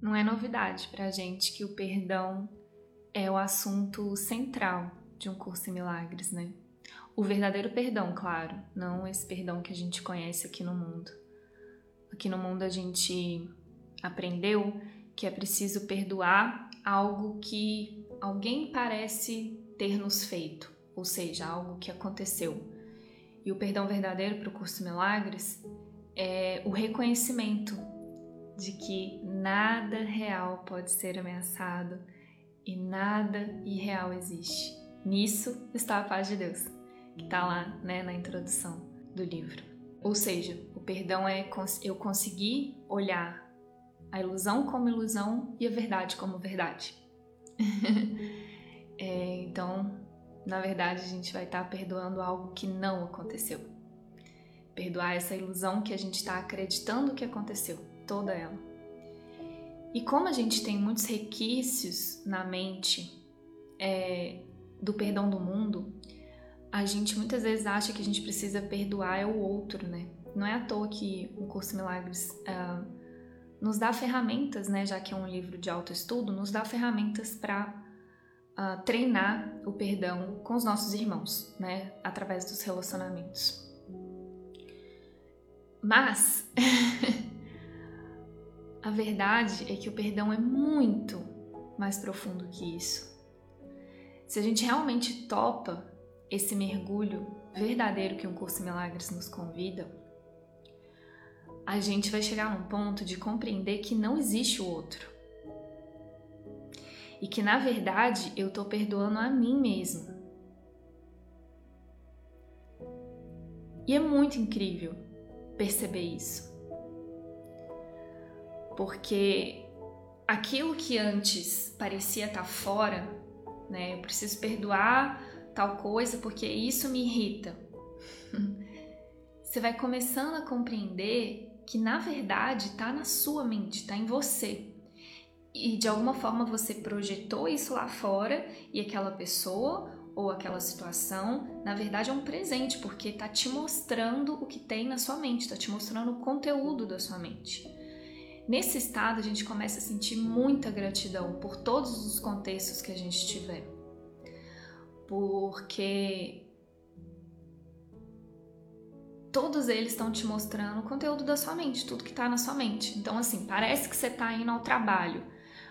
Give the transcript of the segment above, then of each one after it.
Não é novidade pra gente que o perdão é o assunto central de um curso em milagres, né? O verdadeiro perdão, claro, não esse perdão que a gente conhece aqui no mundo. Aqui no mundo a gente aprendeu que é preciso perdoar algo que alguém parece ter nos feito, ou seja, algo que aconteceu. E o perdão verdadeiro para o curso Milagres é o reconhecimento de que nada real pode ser ameaçado e nada irreal existe. Nisso está a paz de Deus, que está lá né, na introdução do livro. Ou seja, o perdão é eu conseguir olhar a ilusão como ilusão e a verdade como verdade. é, então, na verdade, a gente vai estar tá perdoando algo que não aconteceu. Perdoar essa ilusão que a gente está acreditando que aconteceu, toda ela. E como a gente tem muitos requisitos na mente é, do perdão do mundo, a gente muitas vezes acha que a gente precisa perdoar o outro, né? Não é à toa que o Curso Milagres uh, nos dá ferramentas, né? Já que é um livro de autoestudo, nos dá ferramentas para uh, ah, treinar o perdão com os nossos irmãos, né? Através dos relacionamentos. Mas a verdade é que o perdão é muito mais profundo que isso. Se a gente realmente topa esse mergulho verdadeiro que um curso em milagres nos convida, a gente vai chegar num ponto de compreender que não existe o outro. E que na verdade eu tô perdoando a mim mesmo. E é muito incrível perceber isso porque aquilo que antes parecia estar fora, né? Eu preciso perdoar tal coisa porque isso me irrita. Você vai começando a compreender que na verdade está na sua mente, está em você. E de alguma forma você projetou isso lá fora e aquela pessoa ou aquela situação, na verdade é um presente, porque está te mostrando o que tem na sua mente, está te mostrando o conteúdo da sua mente. Nesse estado, a gente começa a sentir muita gratidão por todos os contextos que a gente tiver. Porque todos eles estão te mostrando o conteúdo da sua mente, tudo que está na sua mente. Então, assim, parece que você está indo ao trabalho,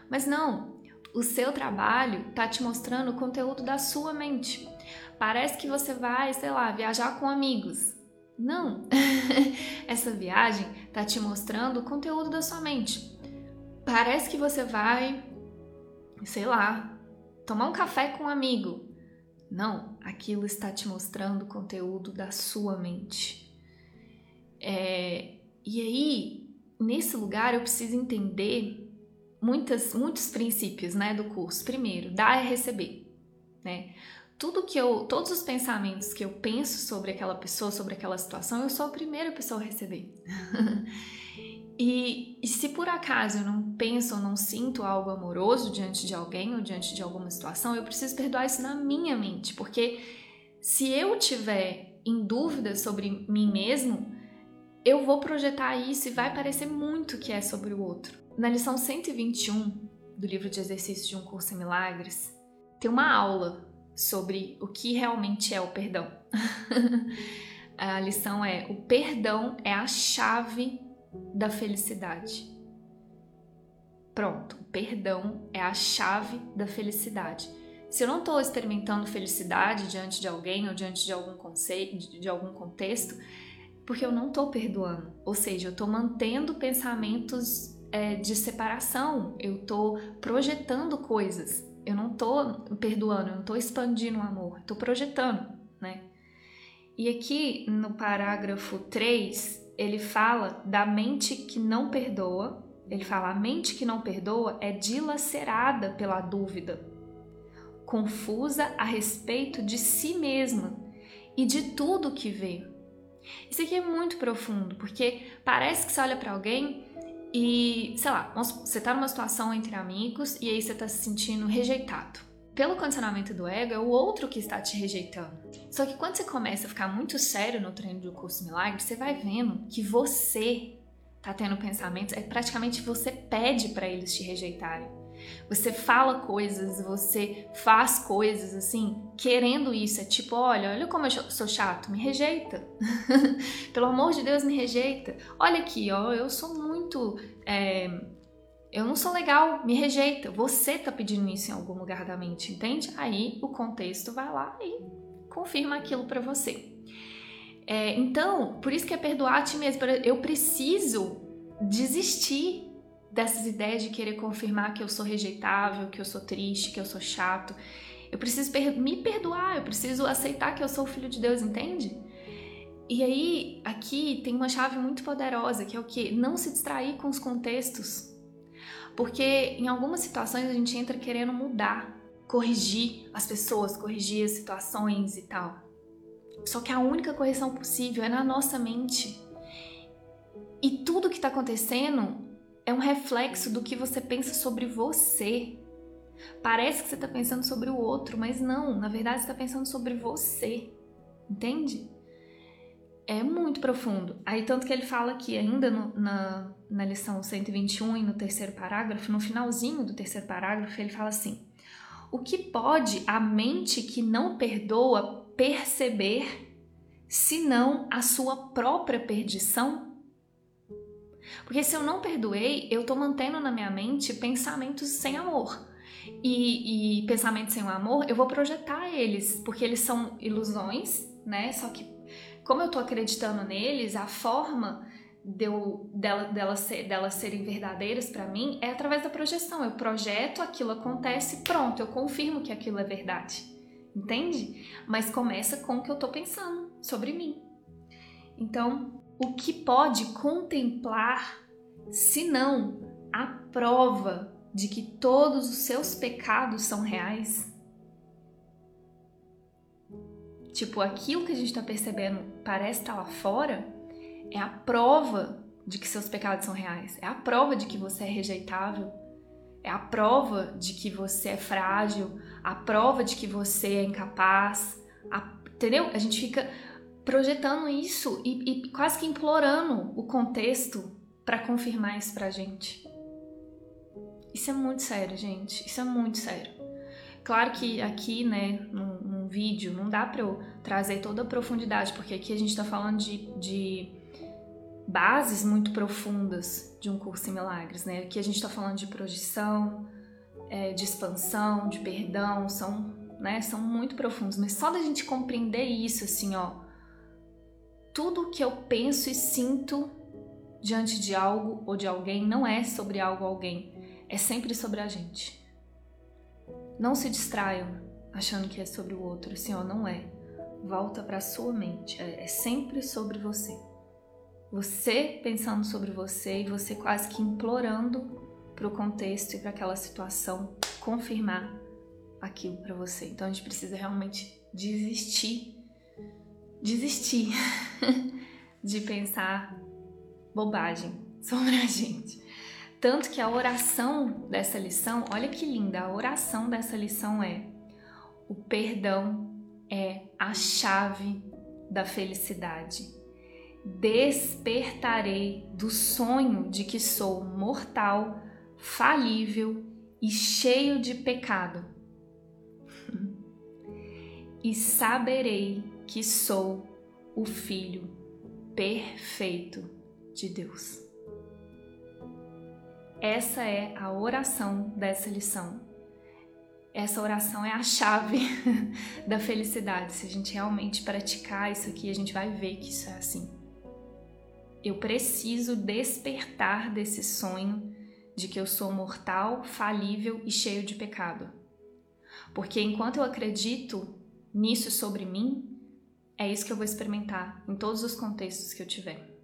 mas não. O seu trabalho está te mostrando o conteúdo da sua mente. Parece que você vai, sei lá, viajar com amigos. Não! Essa viagem está te mostrando o conteúdo da sua mente. Parece que você vai, sei lá, tomar um café com um amigo. Não, aquilo está te mostrando o conteúdo da sua mente. É, e aí, nesse lugar, eu preciso entender muitas, muitos princípios né, do curso. Primeiro, dar e receber. Né? Tudo que eu, todos os pensamentos que eu penso sobre aquela pessoa, sobre aquela situação, eu sou a primeira pessoa a receber. e, e, se por acaso eu não penso ou não sinto algo amoroso diante de alguém ou diante de alguma situação, eu preciso perdoar isso na minha mente, porque se eu tiver em dúvida sobre mim mesmo, eu vou projetar isso e vai parecer muito que é sobre o outro. Na lição 121 do livro de exercícios de um curso em milagres, tem uma aula sobre o que realmente é o perdão. a lição é: o perdão é a chave da felicidade. Pronto, perdão é a chave da felicidade. Se eu não estou experimentando felicidade diante de alguém ou diante de algum conceito, de algum contexto, porque eu não estou perdoando. Ou seja, eu estou mantendo pensamentos é, de separação, eu estou projetando coisas eu não tô perdoando, eu não tô expandindo o amor, tô projetando, né? E aqui no parágrafo 3, ele fala da mente que não perdoa. Ele fala: a mente que não perdoa é dilacerada pela dúvida, confusa a respeito de si mesma e de tudo que vê. Isso aqui é muito profundo, porque parece que você olha para alguém e, sei lá, você tá numa situação entre amigos e aí você tá se sentindo rejeitado. Pelo condicionamento do ego, é o outro que está te rejeitando. Só que quando você começa a ficar muito sério no treino do curso Milagre, você vai vendo que você tá tendo pensamentos, é praticamente você pede para eles te rejeitarem. Você fala coisas, você faz coisas assim, querendo isso. É tipo, olha, olha como eu sou chato, me rejeita. Pelo amor de Deus, me rejeita. Olha aqui, ó, eu sou muito. É, eu não sou legal, me rejeita. Você tá pedindo isso em algum lugar da mente, entende? Aí o contexto vai lá e confirma aquilo para você. É, então, por isso que é perdoar a ti mesmo. Eu preciso desistir dessas ideias de querer confirmar que eu sou rejeitável, que eu sou triste, que eu sou chato. Eu preciso me perdoar, eu preciso aceitar que eu sou filho de Deus, entende? E aí, aqui tem uma chave muito poderosa, que é o que? Não se distrair com os contextos. Porque em algumas situações a gente entra querendo mudar, corrigir as pessoas, corrigir as situações e tal. Só que a única correção possível é na nossa mente. E tudo que está acontecendo é um reflexo do que você pensa sobre você. Parece que você está pensando sobre o outro, mas não, na verdade você está pensando sobre você. Entende? É muito profundo. Aí, tanto que ele fala aqui, ainda no, na, na lição 121 e no terceiro parágrafo, no finalzinho do terceiro parágrafo, ele fala assim: O que pode a mente que não perdoa perceber, senão a sua própria perdição? Porque se eu não perdoei, eu tô mantendo na minha mente pensamentos sem amor. E, e pensamentos sem amor, eu vou projetar eles, porque eles são ilusões, né? Só que, como eu tô acreditando neles, a forma de eu, dela, dela ser, delas serem verdadeiras para mim é através da projeção. Eu projeto, aquilo acontece, pronto, eu confirmo que aquilo é verdade. Entende? Mas começa com o que eu tô pensando sobre mim. Então, o que pode contemplar, senão a prova de que todos os seus pecados são reais? Tipo, aquilo que a gente está percebendo parece estar tá lá fora, é a prova de que seus pecados são reais, é a prova de que você é rejeitável, é a prova de que você é frágil, a prova de que você é incapaz, a, entendeu? A gente fica projetando isso e, e quase que implorando o contexto para confirmar isso pra gente. Isso é muito sério, gente. Isso é muito sério. Claro que aqui, né, num, num vídeo, não dá para eu trazer toda a profundidade, porque aqui a gente está falando de, de bases muito profundas de um curso em milagres, né? Aqui a gente está falando de projeção, é, de expansão, de perdão, são, né, são muito profundos. Mas só da gente compreender isso, assim, ó, tudo que eu penso e sinto diante de algo ou de alguém não é sobre algo ou alguém, é sempre sobre a gente. Não se distraiam achando que é sobre o outro, assim, ó, não é. Volta para sua mente, é, é sempre sobre você. Você pensando sobre você e você quase que implorando para o contexto e para aquela situação confirmar aquilo para você. Então a gente precisa realmente desistir desistir de pensar bobagem sobre a gente. Tanto que a oração dessa lição, olha que linda, a oração dessa lição é: o perdão é a chave da felicidade. Despertarei do sonho de que sou mortal, falível e cheio de pecado. E saberei que sou o Filho perfeito de Deus. Essa é a oração dessa lição. Essa oração é a chave da felicidade. Se a gente realmente praticar isso aqui, a gente vai ver que isso é assim. Eu preciso despertar desse sonho de que eu sou mortal, falível e cheio de pecado. Porque enquanto eu acredito nisso sobre mim, é isso que eu vou experimentar em todos os contextos que eu tiver.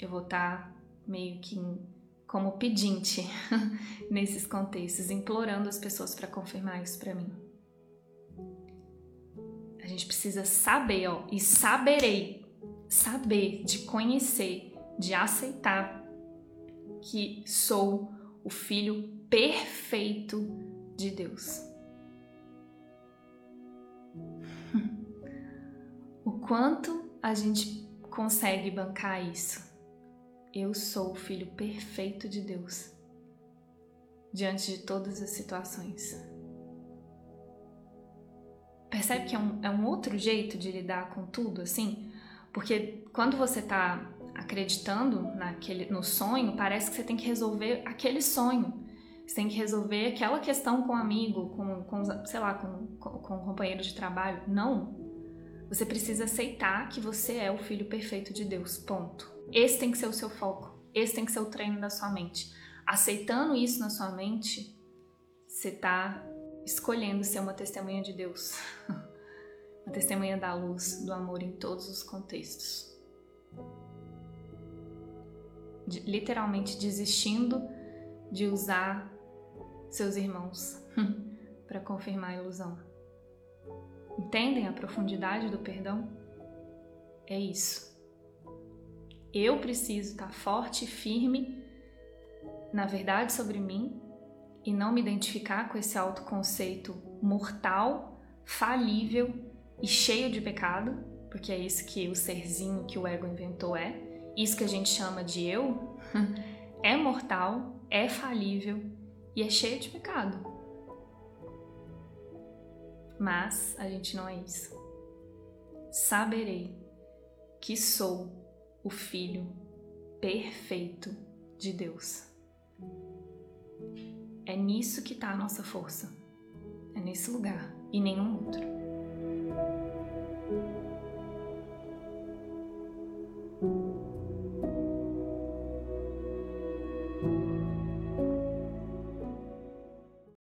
Eu vou estar tá meio que como pedinte nesses contextos, implorando as pessoas para confirmar isso para mim. A gente precisa saber, ó, e saberei, saber, de conhecer, de aceitar que sou o filho perfeito de Deus. O quanto a gente consegue bancar isso, eu sou o filho perfeito de Deus diante de todas as situações. Percebe que é um, é um outro jeito de lidar com tudo, assim? Porque quando você está acreditando naquele, no sonho, parece que você tem que resolver aquele sonho. Você tem que resolver aquela questão com um amigo, com, com sei lá, com, com, um companheiro de trabalho. Não. Você precisa aceitar que você é o filho perfeito de Deus. Ponto. Esse tem que ser o seu foco. Esse tem que ser o treino da sua mente. Aceitando isso na sua mente, você está escolhendo ser uma testemunha de Deus. uma testemunha da luz, do amor em todos os contextos. De, literalmente desistindo de usar seus irmãos para confirmar a ilusão. Entendem a profundidade do perdão? É isso. Eu preciso estar forte e firme na verdade sobre mim e não me identificar com esse autoconceito mortal, falível e cheio de pecado, porque é isso que o serzinho que o ego inventou é. Isso que a gente chama de eu é mortal, é falível e é cheio de pecado. Mas a gente não é isso. Saberei que sou o Filho perfeito de Deus. É nisso que está a nossa força. É nesse lugar e nenhum outro.